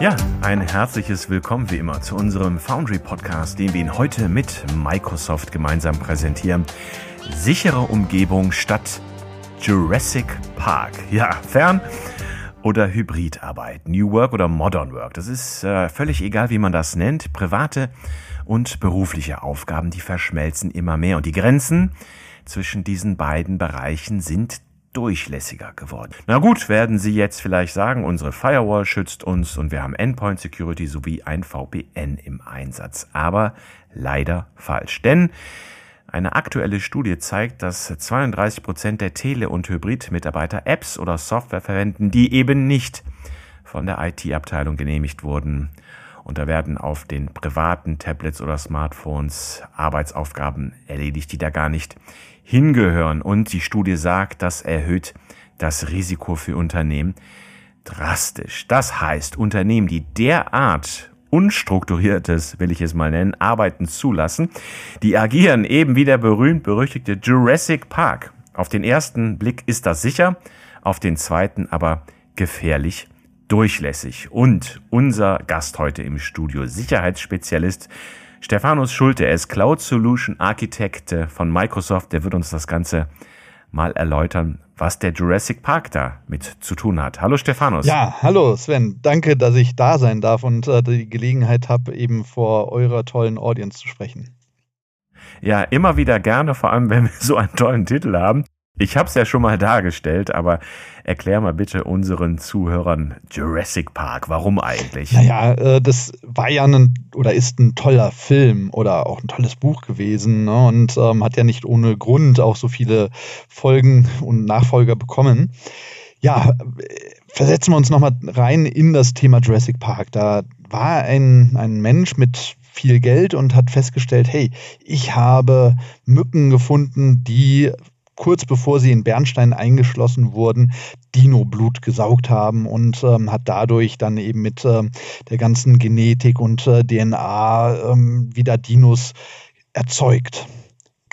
Ja, ein herzliches Willkommen wie immer zu unserem Foundry Podcast, den wir Ihnen heute mit Microsoft gemeinsam präsentieren. Sichere Umgebung statt Jurassic Park. Ja, fern oder Hybridarbeit, New Work oder Modern Work. Das ist äh, völlig egal, wie man das nennt. Private und berufliche Aufgaben, die verschmelzen immer mehr und die Grenzen zwischen diesen beiden Bereichen sind durchlässiger geworden. Na gut, werden Sie jetzt vielleicht sagen, unsere Firewall schützt uns und wir haben Endpoint Security sowie ein VPN im Einsatz. Aber leider falsch. Denn eine aktuelle Studie zeigt, dass 32 Prozent der Tele- und Hybrid-Mitarbeiter Apps oder Software verwenden, die eben nicht von der IT-Abteilung genehmigt wurden. Und da werden auf den privaten Tablets oder Smartphones Arbeitsaufgaben erledigt, die da gar nicht hingehören. Und die Studie sagt, das erhöht das Risiko für Unternehmen drastisch. Das heißt, Unternehmen, die derart unstrukturiertes, will ich es mal nennen, Arbeiten zulassen, die agieren eben wie der berühmt-berüchtigte Jurassic Park. Auf den ersten Blick ist das sicher, auf den zweiten aber gefährlich durchlässig. Und unser Gast heute im Studio, Sicherheitsspezialist Stephanus Schulte, er ist Cloud Solution Architekt von Microsoft, der wird uns das Ganze mal erläutern, was der Jurassic Park da mit zu tun hat. Hallo Stephanus. Ja, hallo Sven. Danke, dass ich da sein darf und äh, die Gelegenheit habe, eben vor eurer tollen Audience zu sprechen. Ja, immer wieder gerne, vor allem wenn wir so einen tollen Titel haben. Ich habe es ja schon mal dargestellt, aber erklär mal bitte unseren Zuhörern Jurassic Park. Warum eigentlich? Naja, äh, das war ja ein oder ist ein toller Film oder auch ein tolles Buch gewesen ne? und ähm, hat ja nicht ohne Grund auch so viele Folgen und Nachfolger bekommen. Ja, versetzen wir uns nochmal rein in das Thema Jurassic Park. Da war ein, ein Mensch mit viel Geld und hat festgestellt, hey, ich habe Mücken gefunden, die kurz bevor sie in Bernstein eingeschlossen wurden, Dino-Blut gesaugt haben und ähm, hat dadurch dann eben mit äh, der ganzen Genetik und äh, DNA ähm, wieder Dinos erzeugt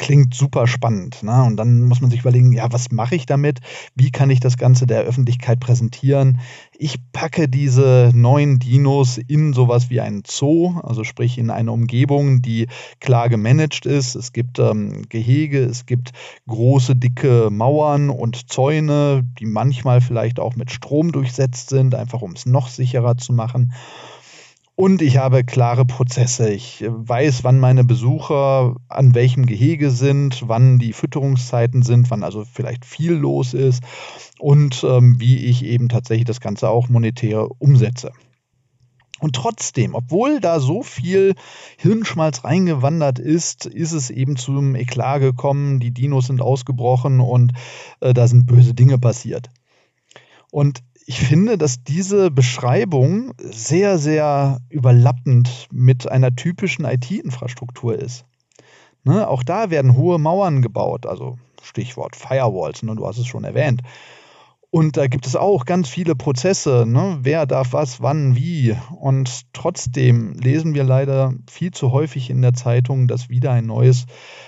klingt super spannend. Ne? Und dann muss man sich überlegen, ja, was mache ich damit? Wie kann ich das Ganze der Öffentlichkeit präsentieren? Ich packe diese neuen Dinos in sowas wie einen Zoo, also sprich in eine Umgebung, die klar gemanagt ist. Es gibt ähm, Gehege, es gibt große, dicke Mauern und Zäune, die manchmal vielleicht auch mit Strom durchsetzt sind, einfach um es noch sicherer zu machen. Und ich habe klare Prozesse. Ich weiß, wann meine Besucher an welchem Gehege sind, wann die Fütterungszeiten sind, wann also vielleicht viel los ist und ähm, wie ich eben tatsächlich das Ganze auch monetär umsetze. Und trotzdem, obwohl da so viel Hirnschmalz reingewandert ist, ist es eben zum Eklat gekommen, die Dinos sind ausgebrochen und äh, da sind böse Dinge passiert. Und ich finde, dass diese Beschreibung sehr, sehr überlappend mit einer typischen IT-Infrastruktur ist. Ne, auch da werden hohe Mauern gebaut, also Stichwort Firewalls, ne, du hast es schon erwähnt. Und da gibt es auch ganz viele Prozesse, ne? wer darf was, wann, wie. Und trotzdem lesen wir leider viel zu häufig in der Zeitung, dass wieder ein neues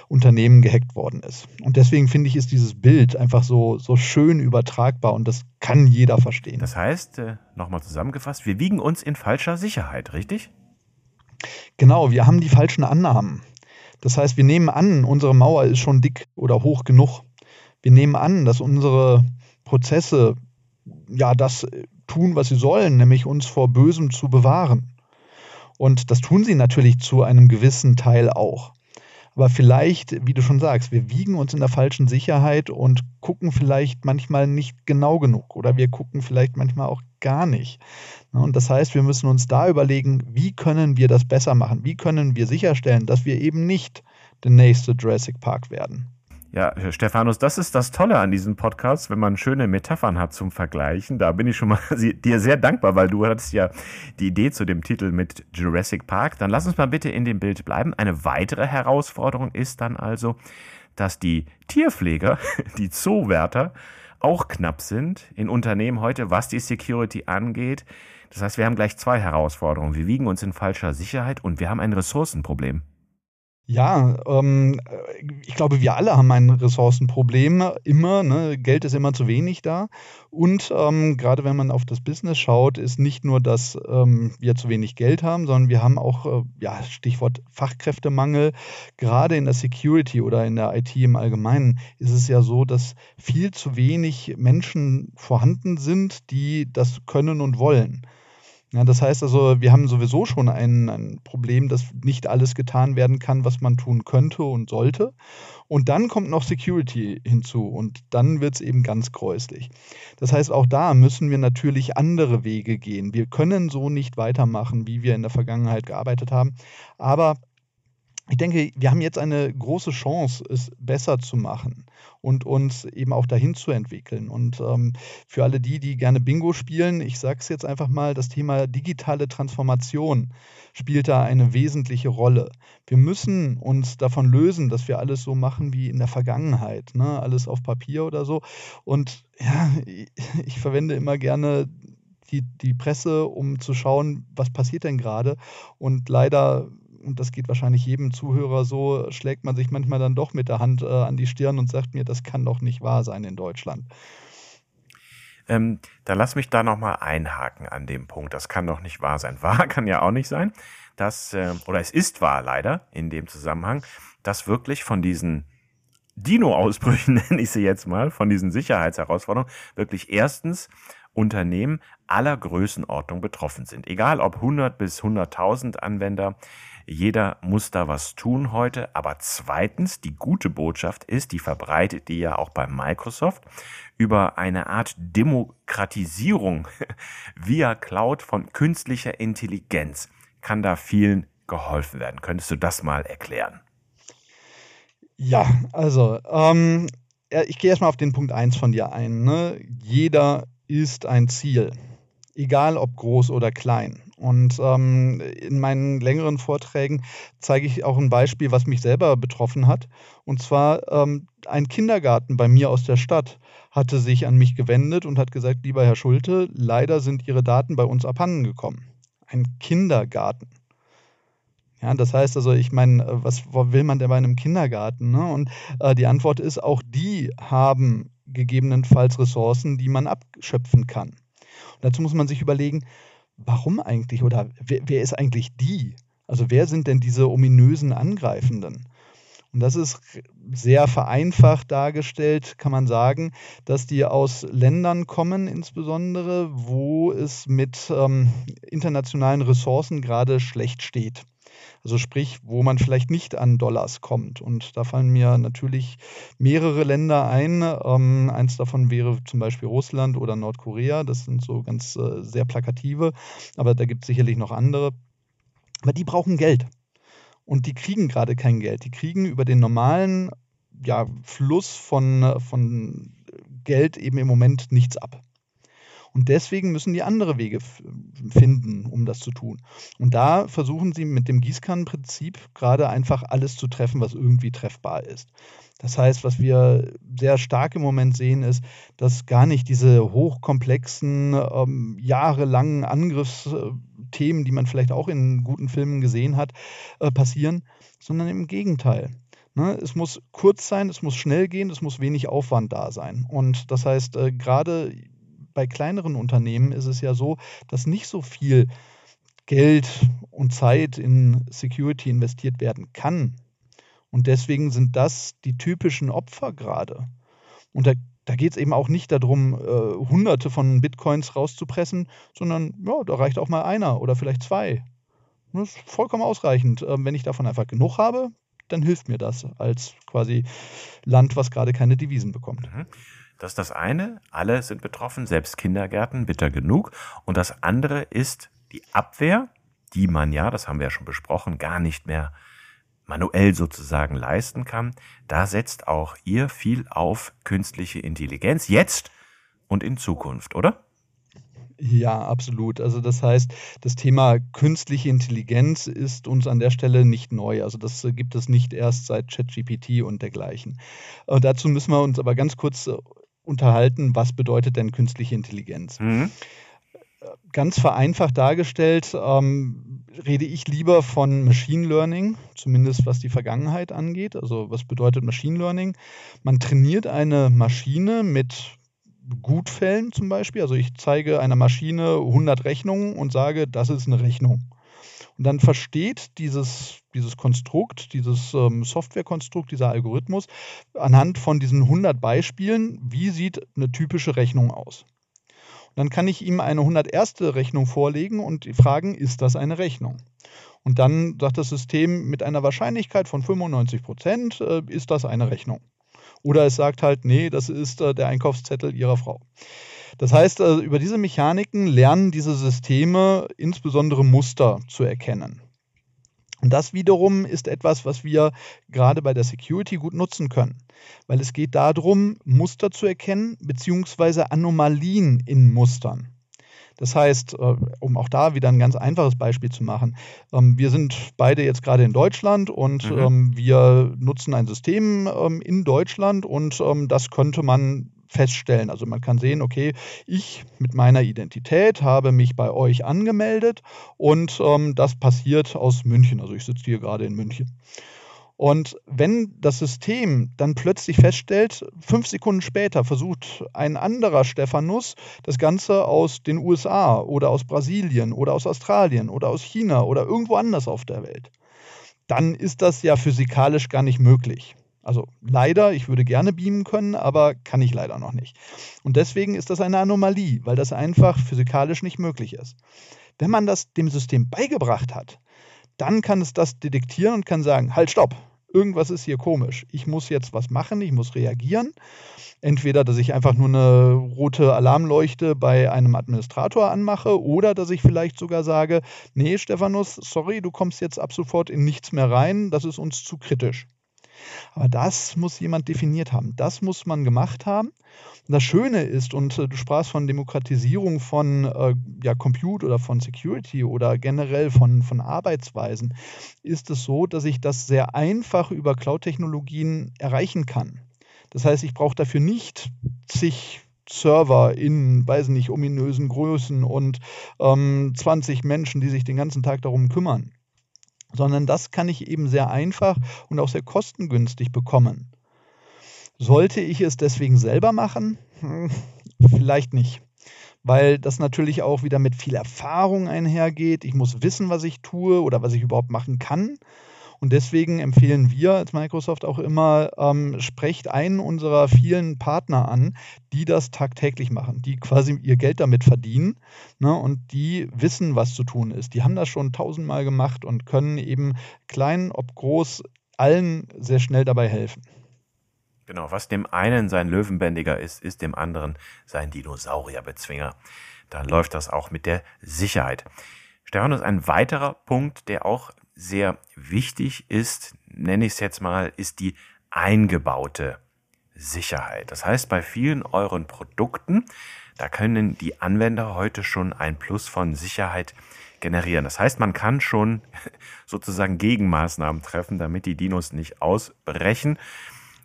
Unternehmen gehackt worden ist. Und deswegen finde ich, ist dieses Bild einfach so, so schön übertragbar und das kann jeder verstehen. Das heißt, äh, nochmal zusammengefasst, wir wiegen uns in falscher Sicherheit, richtig? Genau, wir haben die falschen Annahmen. Das heißt, wir nehmen an, unsere Mauer ist schon dick oder hoch genug. Wir nehmen an, dass unsere Prozesse ja das tun, was sie sollen, nämlich uns vor Bösem zu bewahren. Und das tun sie natürlich zu einem gewissen Teil auch. Aber vielleicht, wie du schon sagst, wir wiegen uns in der falschen Sicherheit und gucken vielleicht manchmal nicht genau genug oder wir gucken vielleicht manchmal auch gar nicht. Und das heißt, wir müssen uns da überlegen, wie können wir das besser machen? Wie können wir sicherstellen, dass wir eben nicht der nächste Jurassic Park werden? Ja, Stephanus, das ist das Tolle an diesem Podcast, wenn man schöne Metaphern hat zum Vergleichen. Da bin ich schon mal dir sehr dankbar, weil du hattest ja die Idee zu dem Titel mit Jurassic Park. Dann lass uns mal bitte in dem Bild bleiben. Eine weitere Herausforderung ist dann also, dass die Tierpfleger, die Zoowärter, auch knapp sind in Unternehmen heute, was die Security angeht. Das heißt, wir haben gleich zwei Herausforderungen. Wir wiegen uns in falscher Sicherheit und wir haben ein Ressourcenproblem. Ja, ähm, äh, ich glaube, wir alle haben ein Ressourcenproblem immer. Ne? Geld ist immer zu wenig da. Und ähm, gerade wenn man auf das Business schaut, ist nicht nur, dass ähm, wir zu wenig Geld haben, sondern wir haben auch, äh, ja, Stichwort Fachkräftemangel. Gerade in der Security oder in der IT im Allgemeinen ist es ja so, dass viel zu wenig Menschen vorhanden sind, die das können und wollen. Ja, das heißt also, wir haben sowieso schon ein, ein Problem, dass nicht alles getan werden kann, was man tun könnte und sollte. Und dann kommt noch Security hinzu und dann wird es eben ganz gräuslich. Das heißt, auch da müssen wir natürlich andere Wege gehen. Wir können so nicht weitermachen, wie wir in der Vergangenheit gearbeitet haben. Aber ich denke, wir haben jetzt eine große Chance, es besser zu machen und uns eben auch dahin zu entwickeln. Und ähm, für alle die, die gerne Bingo spielen, ich sage es jetzt einfach mal, das Thema digitale Transformation spielt da eine wesentliche Rolle. Wir müssen uns davon lösen, dass wir alles so machen wie in der Vergangenheit, ne? alles auf Papier oder so. Und ja, ich verwende immer gerne die, die Presse, um zu schauen, was passiert denn gerade. Und leider und das geht wahrscheinlich jedem Zuhörer so, schlägt man sich manchmal dann doch mit der Hand äh, an die Stirn und sagt mir, das kann doch nicht wahr sein in Deutschland. Ähm, dann lass mich da nochmal einhaken an dem Punkt. Das kann doch nicht wahr sein. Wahr kann ja auch nicht sein, dass, äh, oder es ist wahr leider in dem Zusammenhang, dass wirklich von diesen Dino-Ausbrüchen, nenne ich sie jetzt mal, von diesen Sicherheitsherausforderungen, wirklich erstens Unternehmen aller Größenordnung betroffen sind. Egal ob 100 bis 100.000 Anwender, jeder muss da was tun heute. Aber zweitens, die gute Botschaft ist, die verbreitet die ja auch bei Microsoft, über eine Art Demokratisierung via Cloud von künstlicher Intelligenz kann da vielen geholfen werden. Könntest du das mal erklären? Ja, also ähm, ich gehe erstmal auf den Punkt 1 von dir ein. Ne? Jeder ist ein Ziel, egal ob groß oder klein. Und ähm, in meinen längeren Vorträgen zeige ich auch ein Beispiel, was mich selber betroffen hat. Und zwar ähm, ein Kindergarten bei mir aus der Stadt hatte sich an mich gewendet und hat gesagt, lieber Herr Schulte, leider sind Ihre Daten bei uns abhanden gekommen. Ein Kindergarten. Ja, das heißt also, ich meine, was will man denn bei einem Kindergarten? Ne? Und äh, die Antwort ist, auch die haben gegebenenfalls Ressourcen, die man abschöpfen kann. Dazu muss man sich überlegen, warum eigentlich oder wer, wer ist eigentlich die? Also wer sind denn diese ominösen Angreifenden? Und das ist sehr vereinfacht dargestellt, kann man sagen, dass die aus Ländern kommen, insbesondere, wo es mit ähm, internationalen Ressourcen gerade schlecht steht. Also sprich, wo man vielleicht nicht an Dollars kommt. Und da fallen mir natürlich mehrere Länder ein. Ähm, eins davon wäre zum Beispiel Russland oder Nordkorea. Das sind so ganz äh, sehr plakative, aber da gibt es sicherlich noch andere. Aber die brauchen Geld. Und die kriegen gerade kein Geld. Die kriegen über den normalen ja, Fluss von, von Geld eben im Moment nichts ab. Und deswegen müssen die andere Wege finden, um das zu tun. Und da versuchen sie mit dem Gießkannenprinzip gerade einfach alles zu treffen, was irgendwie treffbar ist. Das heißt, was wir sehr stark im Moment sehen, ist, dass gar nicht diese hochkomplexen, ähm, jahrelangen Angriffsthemen, die man vielleicht auch in guten Filmen gesehen hat, äh, passieren, sondern im Gegenteil. Ne, es muss kurz sein, es muss schnell gehen, es muss wenig Aufwand da sein. Und das heißt, äh, gerade bei kleineren Unternehmen ist es ja so, dass nicht so viel Geld und Zeit in Security investiert werden kann. Und deswegen sind das die typischen Opfer gerade. Und da, da geht es eben auch nicht darum, äh, hunderte von Bitcoins rauszupressen, sondern ja, da reicht auch mal einer oder vielleicht zwei. Das ist vollkommen ausreichend. Ähm, wenn ich davon einfach genug habe, dann hilft mir das als quasi Land, was gerade keine Devisen bekommt. Mhm. Das ist das eine, alle sind betroffen, selbst Kindergärten, bitter genug. Und das andere ist die Abwehr, die man ja, das haben wir ja schon besprochen, gar nicht mehr manuell sozusagen leisten kann. Da setzt auch ihr viel auf künstliche Intelligenz, jetzt und in Zukunft, oder? Ja, absolut. Also das heißt, das Thema künstliche Intelligenz ist uns an der Stelle nicht neu. Also das gibt es nicht erst seit ChatGPT und dergleichen. Äh, dazu müssen wir uns aber ganz kurz unterhalten, was bedeutet denn künstliche Intelligenz? Mhm. ganz vereinfacht dargestellt, ähm, rede ich lieber von Machine Learning, zumindest was die Vergangenheit angeht. Also was bedeutet Machine Learning? Man trainiert eine Maschine mit Gutfällen zum Beispiel. Also ich zeige einer Maschine 100 Rechnungen und sage, das ist eine Rechnung. Und dann versteht dieses, dieses Konstrukt, dieses ähm, Softwarekonstrukt, dieser Algorithmus anhand von diesen 100 Beispielen, wie sieht eine typische Rechnung aus. Und dann kann ich ihm eine 101. Rechnung vorlegen und fragen, ist das eine Rechnung? Und dann sagt das System mit einer Wahrscheinlichkeit von 95 Prozent, äh, ist das eine Rechnung. Oder es sagt halt, nee, das ist äh, der Einkaufszettel Ihrer Frau. Das heißt, äh, über diese Mechaniken lernen diese Systeme insbesondere Muster zu erkennen. Und das wiederum ist etwas, was wir gerade bei der Security gut nutzen können, weil es geht darum, Muster zu erkennen bzw. Anomalien in Mustern. Das heißt, äh, um auch da wieder ein ganz einfaches Beispiel zu machen, ähm, wir sind beide jetzt gerade in Deutschland und mhm. Ähm, wir nutzen ein System ähm, in Deutschland und das könnte man feststellen. Also man kann sehen, okay, ich mit meiner Identität habe mich bei euch angemeldet und ähm, das passiert aus München. Also ich sitze hier gerade in München. Und wenn das System dann plötzlich feststellt, fünf Sekunden später versucht ein anderer Stephanus das Ganze aus den USA oder aus Brasilien oder aus Australien oder aus China oder irgendwo anders auf der Welt, dann ist das ja physikalisch gar nicht möglich. Also leider, ich würde gerne beamen können, aber kann ich leider noch nicht. Und deswegen ist das eine Anomalie, weil das einfach physikalisch nicht möglich ist. Wenn man das dem System beigebracht hat, dann kann es das detektieren und kann sagen, halt, stopp, irgendwas ist hier komisch. Ich muss jetzt was machen, ich muss reagieren. Entweder, dass ich einfach nur eine rote Alarmleuchte bei einem Administrator anmache oder dass ich vielleicht sogar sage, nee, Stephanus, sorry, du kommst jetzt ab sofort in nichts mehr rein, das ist uns zu kritisch. Aber das muss jemand definiert haben. Das muss man gemacht haben. Und das Schöne ist, und äh, du sprachst von Demokratisierung von äh, ja, Compute oder von Security oder generell von, von Arbeitsweisen, ist es so, dass ich das sehr einfach über Cloud-Technologien erreichen kann. Das heißt, ich brauche dafür nicht zig Server in, weiß nicht, ominösen Größen und ähm, 20 Menschen, die sich den ganzen Tag darum kümmern sondern das kann ich eben sehr einfach und auch sehr kostengünstig bekommen. Sollte ich es deswegen selber machen? Hm, vielleicht nicht, weil das natürlich auch wieder mit viel Erfahrung einhergeht. Ich muss wissen, was ich tue oder was ich überhaupt machen kann. Und deswegen empfehlen wir als Microsoft auch immer, ähm, sprecht einen unserer vielen Partner an, die das tagtäglich machen, die quasi ihr Geld damit verdienen ne, und die wissen, was zu tun ist. Die haben das schon tausendmal gemacht und können eben klein, ob groß, allen sehr schnell dabei helfen. Genau, was dem einen sein Löwenbändiger ist, ist dem anderen sein Dinosaurierbezwinger. Dann läuft das auch mit der Sicherheit. Stefan ist ein weiterer Punkt, der auch sehr wichtig ist, nenne ich es jetzt mal, ist die eingebaute Sicherheit. Das heißt, bei vielen euren Produkten, da können die Anwender heute schon ein Plus von Sicherheit generieren. Das heißt, man kann schon sozusagen Gegenmaßnahmen treffen, damit die Dinos nicht ausbrechen.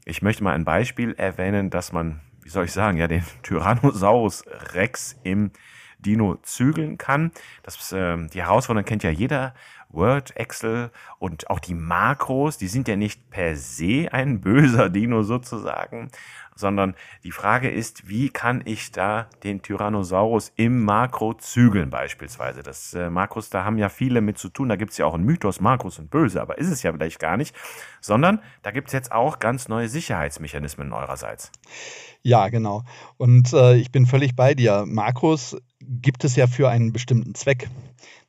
Ich möchte mal ein Beispiel erwähnen, dass man, wie soll ich sagen, ja, den Tyrannosaurus Rex im Dino zügeln kann. Das, äh, die Herausforderung kennt ja jeder Word, Excel und auch die Makros, die sind ja nicht per se ein böser Dino sozusagen, sondern die Frage ist, wie kann ich da den Tyrannosaurus im Makro zügeln beispielsweise. Das äh, Makros, da haben ja viele mit zu tun, da gibt's ja auch einen Mythos, Makros sind böse, aber ist es ja vielleicht gar nicht, sondern da gibt's jetzt auch ganz neue Sicherheitsmechanismen eurerseits. Ja, genau. Und äh, ich bin völlig bei dir. Makros gibt es ja für einen bestimmten Zweck.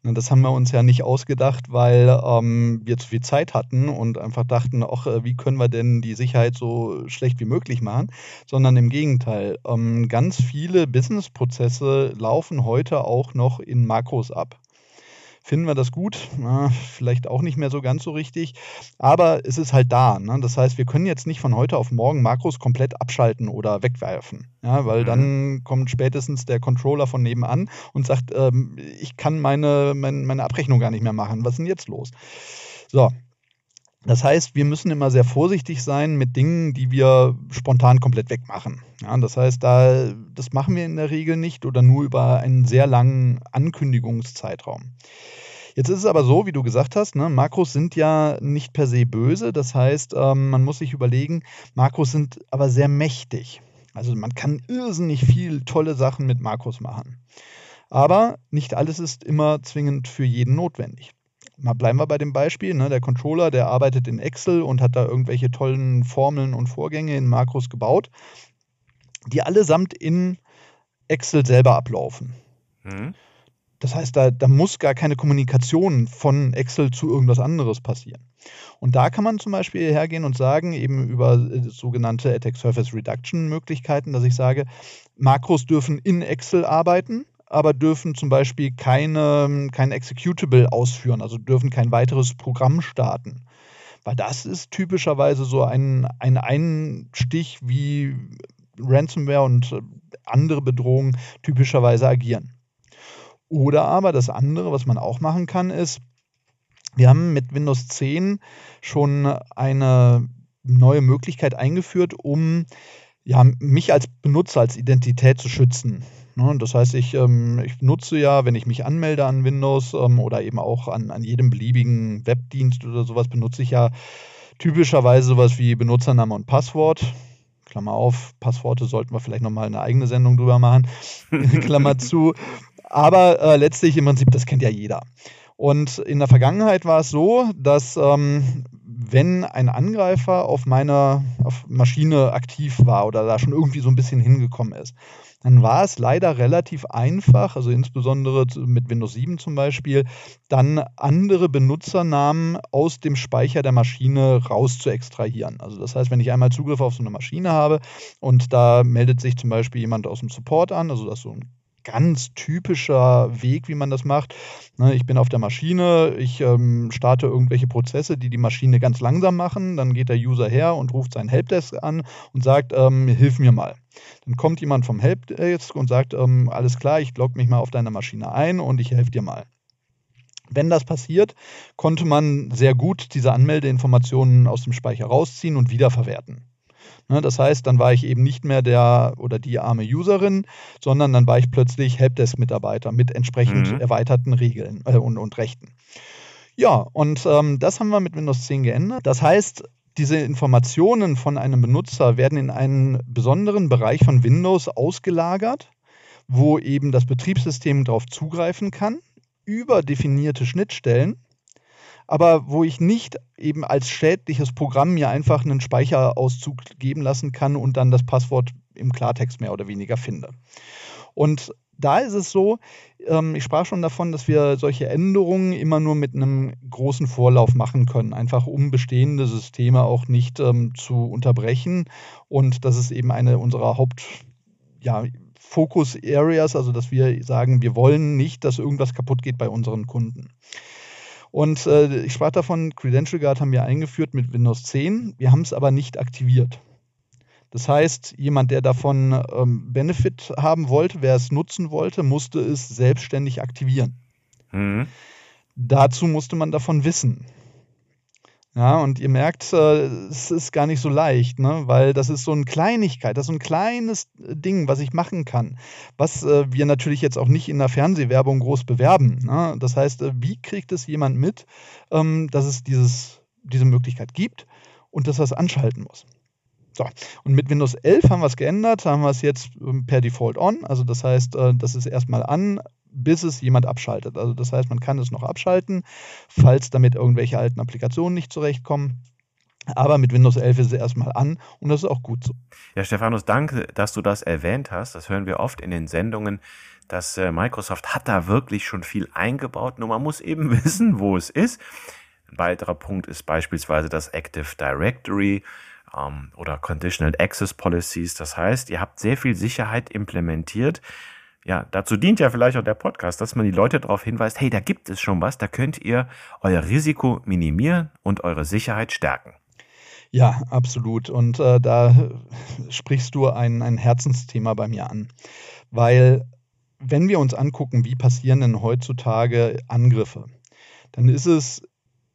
Ne, das haben wir uns ja nicht ausgedacht, weil ähm, wir zu viel Zeit hatten und einfach dachten, ach, äh, wie können wir denn die Sicherheit so schlecht wie möglich machen, sondern im Gegenteil. Ähm, ganz viele Businessprozesse laufen heute auch noch in Makros ab. Finden wir das gut? Na, vielleicht auch nicht mehr so ganz so richtig. Aber es ist halt da. Ne? Das heißt, wir können jetzt nicht von heute auf morgen Makros komplett abschalten oder wegwerfen. Ja, weil mhm. dann kommt spätestens der Controller von nebenan und sagt, ähm, ich kann meine, meine, meine Abrechnung gar nicht mehr machen. Was ist denn jetzt los? So, Das heißt, wir müssen immer sehr vorsichtig sein mit Dingen, die wir spontan komplett wegmachen. Ja, das heißt, da, das machen wir in der Regel nicht oder nur über einen sehr langen Ankündigungszeitraum. Jetzt ist es aber so, wie du gesagt hast, ne, Makros sind ja nicht per se böse. Das heißt, ähm, man muss sich überlegen, Makros sind aber sehr mächtig. Also man kann irrsinnig viel tolle Sachen mit Makros machen. Aber nicht alles ist immer zwingend für jeden notwendig mal bleiben wir bei dem Beispiel, ne, der Controller, der arbeitet in Excel und hat da irgendwelche tollen Formeln und Vorgänge in Makros gebaut, die allesamt in Excel selber ablaufen. Mhm. Das heißt, da, da muss gar keine Kommunikation von Excel zu irgendwas anderes passieren. Und da kann man zum Beispiel hergehen und sagen, eben über äh, sogenannte Attack Surface Reduction Möglichkeiten, dass ich sage, Makros dürfen in Excel arbeiten, aber dürfen zum Beispiel keine, kein Executable ausführen, also dürfen kein weiteres Programm starten. Weil das ist typischerweise so ein, ein Einstich, wie Ransomware und äh, andere Bedrohungen typischerweise agieren. Oder aber das andere, was man auch machen kann, ist, wir haben mit Windows 10 schon eine neue Möglichkeit eingeführt, um ja, mich als Benutzer, als Identität zu schützen. Ne, das heißt, ich, ähm, ich nutze ja, wenn ich mich anmelde an Windows ähm, oder eben auch an, an jedem beliebigen Webdienst oder sowas, benutze ich ja typischerweise sowas wie Benutzername und Passwort. Klammer auf, Passworte sollten wir vielleicht nochmal eine eigene Sendung drüber machen. Klammer zu. Aber äh, letztlich im Prinzip, das kennt ja jeder. Und in der Vergangenheit war es so, dass ähm, wenn ein Angreifer auf meiner auf Maschine aktiv war oder da schon irgendwie so ein bisschen hingekommen ist, dann war es leider relativ einfach, also insbesondere mit Windows 7 zum Beispiel, dann andere Benutzernamen aus dem Speicher der Maschine raus zu extrahieren. Also das heißt, wenn ich einmal Zugriff auf so eine Maschine habe und da meldet sich zum Beispiel jemand aus dem Support an, also das ist so ein ganz typischer Weg, wie man das macht. Ne, ich bin auf der Maschine, ich ähm, starte irgendwelche Prozesse, die die Maschine ganz langsam machen. Dann geht der User her und ruft seinen Helpdesk an und sagt, ähm, hilf mir mal. Dann kommt jemand vom Helpdesk und sagt, ähm, alles klar, ich logge mich mal auf deine Maschine ein und ich helfe dir mal. Wenn das passiert, konnte man sehr gut diese Anmeldeinformationen aus dem Speicher rausziehen und wiederverwerten. Ne, das heißt, dann war ich eben nicht mehr der oder die arme Userin, sondern dann war ich plötzlich Helpdesk-Mitarbeiter mit entsprechend mhm. erweiterten Regeln äh, und, und Rechten. Ja, und ähm, das haben wir mit Windows 10 geändert. Das heißt, diese Informationen von einem Benutzer werden in einen besonderen Bereich von Windows ausgelagert, wo eben das Betriebssystem darauf zugreifen kann, über definierte Schnittstellen aber wo ich nicht eben als schädliches Programm mir einfach einen Speicherauszug geben lassen kann und dann das Passwort im Klartext mehr oder weniger finde. Und da ist es so, ähm, ich sprach schon davon, dass wir solche Änderungen immer nur mit einem großen Vorlauf machen können, einfach um bestehende Systeme auch nicht ähm, zu unterbrechen. Und das ist eben eine unserer Haupt, ja, Focus Areas, also dass wir sagen, wir wollen nicht, dass irgendwas kaputt geht bei unseren Kunden. Und äh, ich sprach davon, Credential Guard haben wir eingeführt mit Windows 10. Wir haben es aber nicht aktiviert. Das heißt, jemand, der davon ähm, Benefit haben wollte, wer es nutzen wollte, musste es selbstständig aktivieren. Mhm. Dazu musste man davon wissen. Ja, und ihr merkt, äh, es ist gar nicht so leicht, ne? weil das ist so eine Kleinigkeit, das ist so ein kleines äh, Ding, was ich machen kann, was äh, wir natürlich jetzt auch nicht in der Fernsehwerbung groß bewerben. Ne? Das heißt, äh, wie kriegt es jemand mit, ähm, dass es dieses, diese Möglichkeit gibt und dass er es anschalten muss? So, und mit Windows 11 haben wir es geändert, haben wir es jetzt ähm, per Default on. Also das heißt, äh, das ist erstmal an, bis es jemand abschaltet. Also das heißt, man kann es noch abschalten, falls damit irgendwelche alten Applikationen nicht zurechtkommen. Aber mit Windows 11 ist es erstmal an und das ist auch gut so. Ja, Stephanus, danke, dass du das erwähnt hast. Das hören wir oft in den Sendungen, dass äh, Microsoft hat da wirklich schon viel eingebaut. Nur man muss eben wissen, wo es ist. Ein weiterer Punkt ist beispielsweise das Active Directory ähm, oder Conditional Access Policies. Das heißt, ihr habt sehr viel Sicherheit implementiert ja, dazu dient ja vielleicht auch der Podcast, dass man die Leute darauf hinweist, hey, da gibt es schon was, da könnt ihr euer Risiko minimieren und eure Sicherheit stärken. Ja, absolut. Und äh, da sprichst du ein, ein Herzensthema bei mir an. Weil wenn wir uns angucken, wie passieren denn heutzutage Angriffe, dann ist es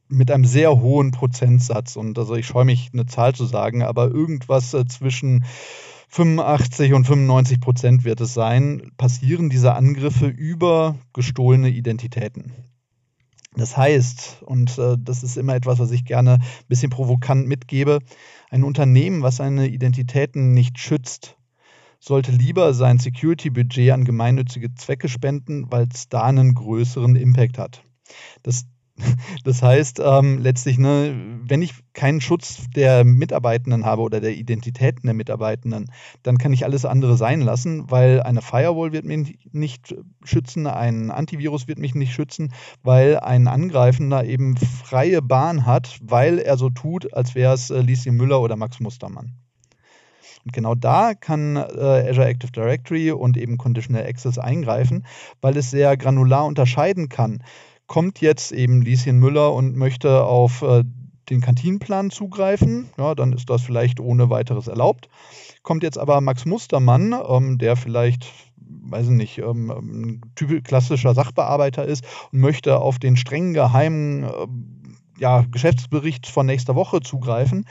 mit einem sehr hohen Prozentsatz. Und also ich scheue mich, eine Zahl zu sagen, aber irgendwas äh, zwischen 85 und 95 Prozent wird es sein, passieren diese Angriffe über gestohlene Identitäten. Das heißt, und äh, das ist immer etwas, was ich gerne ein bisschen provokant mitgebe, ein Unternehmen, was seine Identitäten nicht schützt, sollte lieber sein Security-Budget an gemeinnützige Zwecke spenden, weil es da einen größeren Impact hat. Das das heißt, ähm, letztlich, ne, wenn ich keinen Schutz der Mitarbeitenden habe oder der Identitäten der Mitarbeitenden, dann kann ich alles andere sein lassen, weil eine Firewall wird mich nicht schützen, ein Antivirus wird mich nicht schützen, weil ein Angreifender eben freie Bahn hat, weil er so tut, als wäre es äh, Lisi Müller oder Max Mustermann. Und genau da kann äh, Azure Active Directory und eben Conditional Access eingreifen, weil es sehr granular unterscheiden kann kommt jetzt eben Lieschen Müller und möchte auf äh, den Kantinenplan zugreifen, ja, dann ist das vielleicht ohne weiteres erlaubt. Kommt jetzt aber Max Mustermann, ähm, der vielleicht, weiß ich nicht, ähm, ein typ klassischer Sachbearbeiter ist und möchte auf den streng geheimen äh, ja, Geschäftsbericht von nächster Woche zugreifen,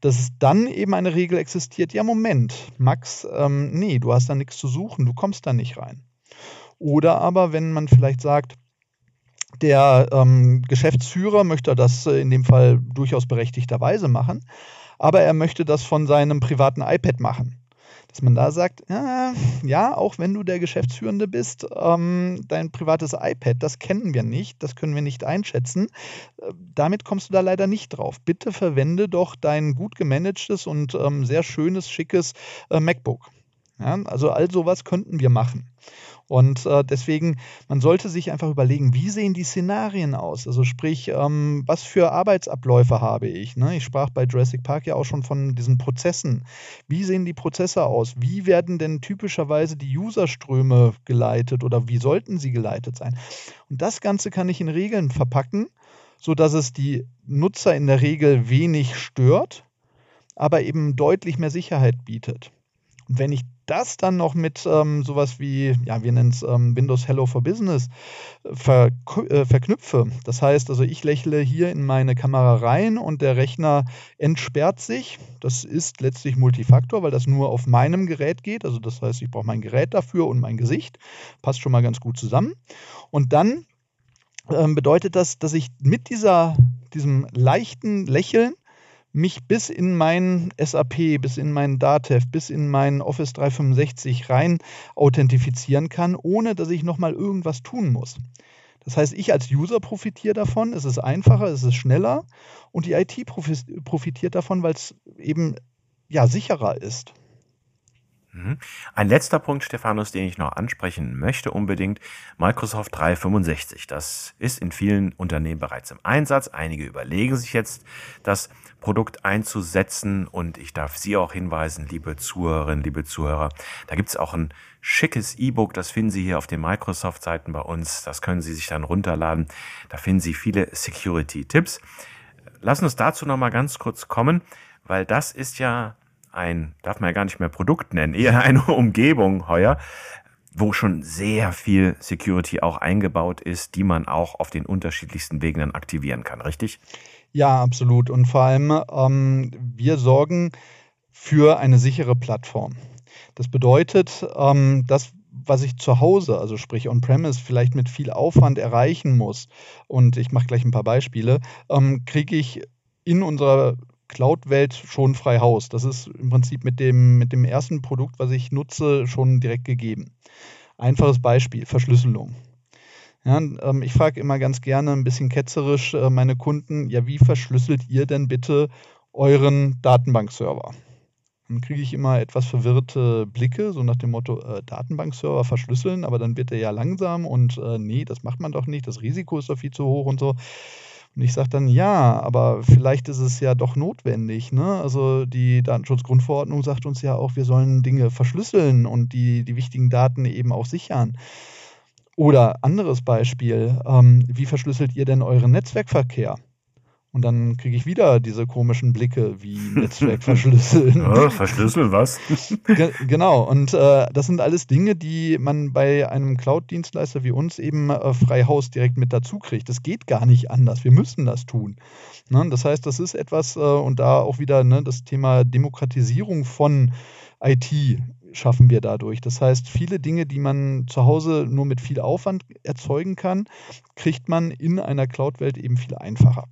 dass es dann eben eine Regel existiert, ja Moment, Max, ähm, nee, du hast da nichts zu suchen, du kommst da nicht rein. Oder aber, wenn man vielleicht sagt, der ähm, Geschäftsführer möchte das äh, in dem Fall durchaus berechtigterweise machen, aber er möchte das von seinem privaten iPad machen. Dass man da sagt, äh, ja, auch wenn du der Geschäftsführende bist, ähm, dein privates iPad, das kennen wir nicht, das können wir nicht einschätzen. Äh, damit kommst du da leider nicht drauf. Bitte verwende doch dein gut gemanagtes und ähm, sehr schönes, schickes äh, MacBook. Ja, also all sowas könnten wir machen. Und äh, deswegen, man sollte sich einfach überlegen, wie sehen die Szenarien aus? Also sprich, ähm, was für Arbeitsabläufe habe ich? Ne? Ich sprach bei Jurassic Park ja auch schon von diesen Prozessen. Wie sehen die Prozesse aus? Wie werden denn typischerweise die Userströme geleitet oder wie sollten sie geleitet sein? Und das Ganze kann ich in Regeln verpacken, sodass es die Nutzer in der Regel wenig stört, aber eben deutlich mehr Sicherheit bietet. Wenn ich das dann noch mit ähm, sowas wie, ja, wir nennen es ähm, Windows Hello for Business ver äh, verknüpfe. Das heißt also, ich lächle hier in meine Kamera rein und der Rechner entsperrt sich. Das ist letztlich Multifaktor, weil das nur auf meinem Gerät geht. Also das heißt, ich brauche mein Gerät dafür und mein Gesicht. Passt schon mal ganz gut zusammen. Und dann ähm, bedeutet das, dass ich mit dieser, diesem leichten Lächeln mich bis in mein SAP, bis in mein Datev, bis in mein Office 365 rein authentifizieren kann, ohne dass ich nochmal irgendwas tun muss. Das heißt, ich als User profitiere davon, es ist einfacher, es ist schneller und die IT profitiert davon, weil es eben ja sicherer ist. Mhm. Ein letzter Punkt, Stephanus, den ich noch ansprechen möchte unbedingt. Microsoft 365. Das ist in vielen Unternehmen bereits im Einsatz. Einige überlegen sich jetzt, das Produkt einzusetzen. Und ich darf Sie auch hinweisen, liebe Zuhörerinnen, liebe Zuhörer, da gibt es auch ein schickes E-Book. Das finden Sie hier auf den Microsoft-Seiten bei uns. Das können Sie sich dann runterladen. Da finden Sie viele Security-Tipps. Lassen uns dazu noch mal ganz kurz kommen, weil das ist ja ein, darf man ja gar nicht mehr Produkt nennen, eher eine Umgebung heuer, wo schon sehr viel Security auch eingebaut ist, die man auch auf den unterschiedlichsten Wegen dann aktivieren kann, richtig? Ja, absolut. Und vor allem, ähm, wir sorgen für eine sichere Plattform. Das bedeutet, ähm, das, was ich zu Hause, also sprich on-premise, vielleicht mit viel Aufwand erreichen muss, und ich mache gleich ein paar Beispiele, ähm, kriege ich in unserer Cloud-Welt schon frei Haus. Das ist im Prinzip mit dem, mit dem ersten Produkt, was ich nutze, schon direkt gegeben. Einfaches Beispiel, Verschlüsselung. Ja, ähm, ich frage immer ganz gerne ein bisschen ketzerisch äh, meine Kunden, ja, wie verschlüsselt ihr denn bitte euren Datenbankserver? Dann kriege ich immer etwas verwirrte Blicke, so nach dem Motto, äh, Datenbankserver verschlüsseln, aber dann wird er ja langsam und äh, nee, das macht man doch nicht, das Risiko ist doch viel zu hoch und so. Und ich sage dann, ja, aber vielleicht ist es ja doch notwendig. Ne? Also die Datenschutzgrundverordnung sagt uns ja auch, wir sollen Dinge verschlüsseln und die, die wichtigen Daten eben auch sichern. Oder anderes Beispiel, ähm, wie verschlüsselt ihr denn euren Netzwerkverkehr? Und dann kriege ich wieder diese komischen Blicke wie Netzwerk verschlüsseln. Ja, verschlüsseln was? Ge genau. Und äh, das sind alles Dinge, die man bei einem Cloud-Dienstleister wie uns eben äh, frei Haus direkt mit dazu kriegt. Das geht gar nicht anders. Wir müssen das tun. Ne? Das heißt, das ist etwas, äh, und da auch wieder ne, das Thema Demokratisierung von IT schaffen wir dadurch. Das heißt, viele Dinge, die man zu Hause nur mit viel Aufwand erzeugen kann, kriegt man in einer Cloud-Welt eben viel einfacher.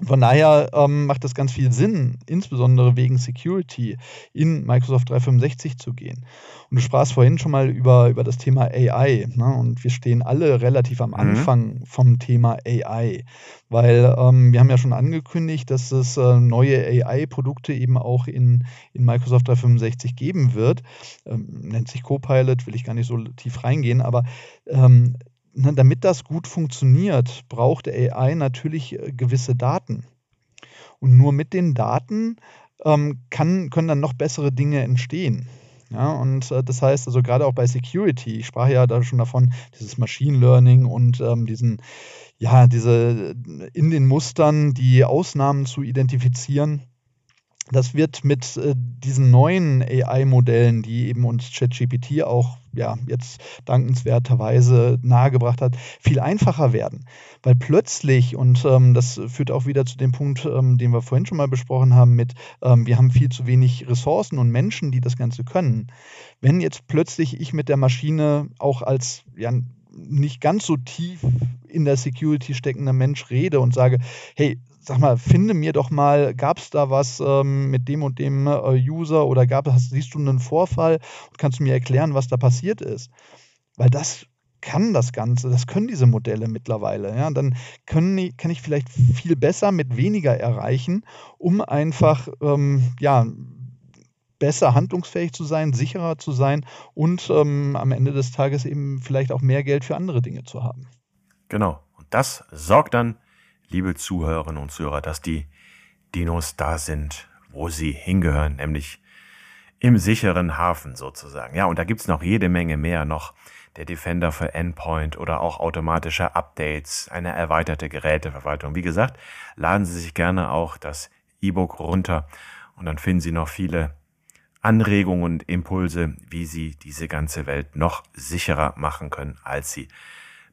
Von daher ähm, macht es ganz viel Sinn, insbesondere wegen Security in Microsoft 365 zu gehen. Und du sprachst vorhin schon mal über, über das Thema AI. Ne? Und wir stehen alle relativ am mhm. Anfang mhm. vom Thema AI, weil ähm, wir haben ja schon angekündigt, dass es äh, neue AI-Produkte eben auch in, in Microsoft 365 geben wird. Ähm, nennt sich Copilot, will ich gar nicht so tief reingehen, aber ähm, damit das gut funktioniert, braucht AI natürlich äh, gewisse Daten. Und nur mit den Daten ähm, kann, können dann noch bessere Dinge entstehen. Ja, und äh, das heißt also gerade auch bei Security, ich sprach ja da schon davon, dieses Machine Learning und ähm, diesen, ja, diese äh, in den Mustern die Ausnahmen zu identifizieren das wird mit äh, diesen neuen AI-Modellen, die eben uns ChatGPT auch ja, jetzt dankenswerterweise nahegebracht hat, viel einfacher werden. Weil plötzlich, und ähm, das führt auch wieder zu dem Punkt, ähm, den wir vorhin schon mal besprochen haben, mit ähm, wir haben viel zu wenig Ressourcen und Menschen, die das Ganze können. Wenn jetzt plötzlich ich mit der Maschine auch als ja, nicht ganz so tief in der Security steckender Mensch rede und sage, hey, sag mal, finde mir doch mal, gab es da was ähm, mit dem und dem äh, User oder gab hast, siehst du einen Vorfall und kannst du mir erklären, was da passiert ist? Weil das kann das Ganze, das können diese Modelle mittlerweile. Ja? Dann können, kann ich vielleicht viel besser mit weniger erreichen, um einfach ähm, ja, besser handlungsfähig zu sein, sicherer zu sein und ähm, am Ende des Tages eben vielleicht auch mehr Geld für andere Dinge zu haben. Genau. Und das sorgt dann liebe Zuhörerinnen und Zuhörer, dass die Dinos da sind, wo sie hingehören, nämlich im sicheren Hafen sozusagen. Ja, und da gibt's noch jede Menge mehr noch. Der Defender für Endpoint oder auch automatische Updates, eine erweiterte Geräteverwaltung. Wie gesagt, laden Sie sich gerne auch das E-Book runter und dann finden Sie noch viele Anregungen und Impulse, wie Sie diese ganze Welt noch sicherer machen können, als sie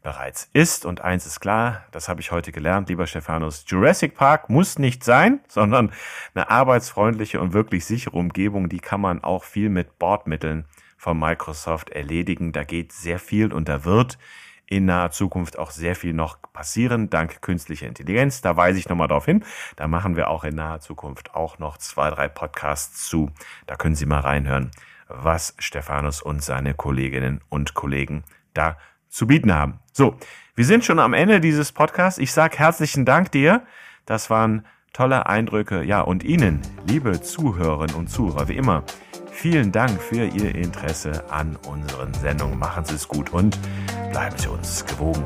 bereits ist. Und eins ist klar, das habe ich heute gelernt, lieber Stephanus, Jurassic Park muss nicht sein, sondern eine arbeitsfreundliche und wirklich sichere Umgebung, die kann man auch viel mit Bordmitteln von Microsoft erledigen. Da geht sehr viel und da wird in naher Zukunft auch sehr viel noch passieren, dank künstlicher Intelligenz. Da weise ich nochmal darauf hin. Da machen wir auch in naher Zukunft auch noch zwei, drei Podcasts zu. Da können Sie mal reinhören, was Stephanus und seine Kolleginnen und Kollegen da zu bieten haben. So, wir sind schon am Ende dieses Podcasts. Ich sage herzlichen Dank dir. Das waren tolle Eindrücke. Ja, und Ihnen, liebe Zuhörerinnen und Zuhörer, wie immer, vielen Dank für Ihr Interesse an unseren Sendungen. Machen Sie es gut und bleiben Sie uns gewogen.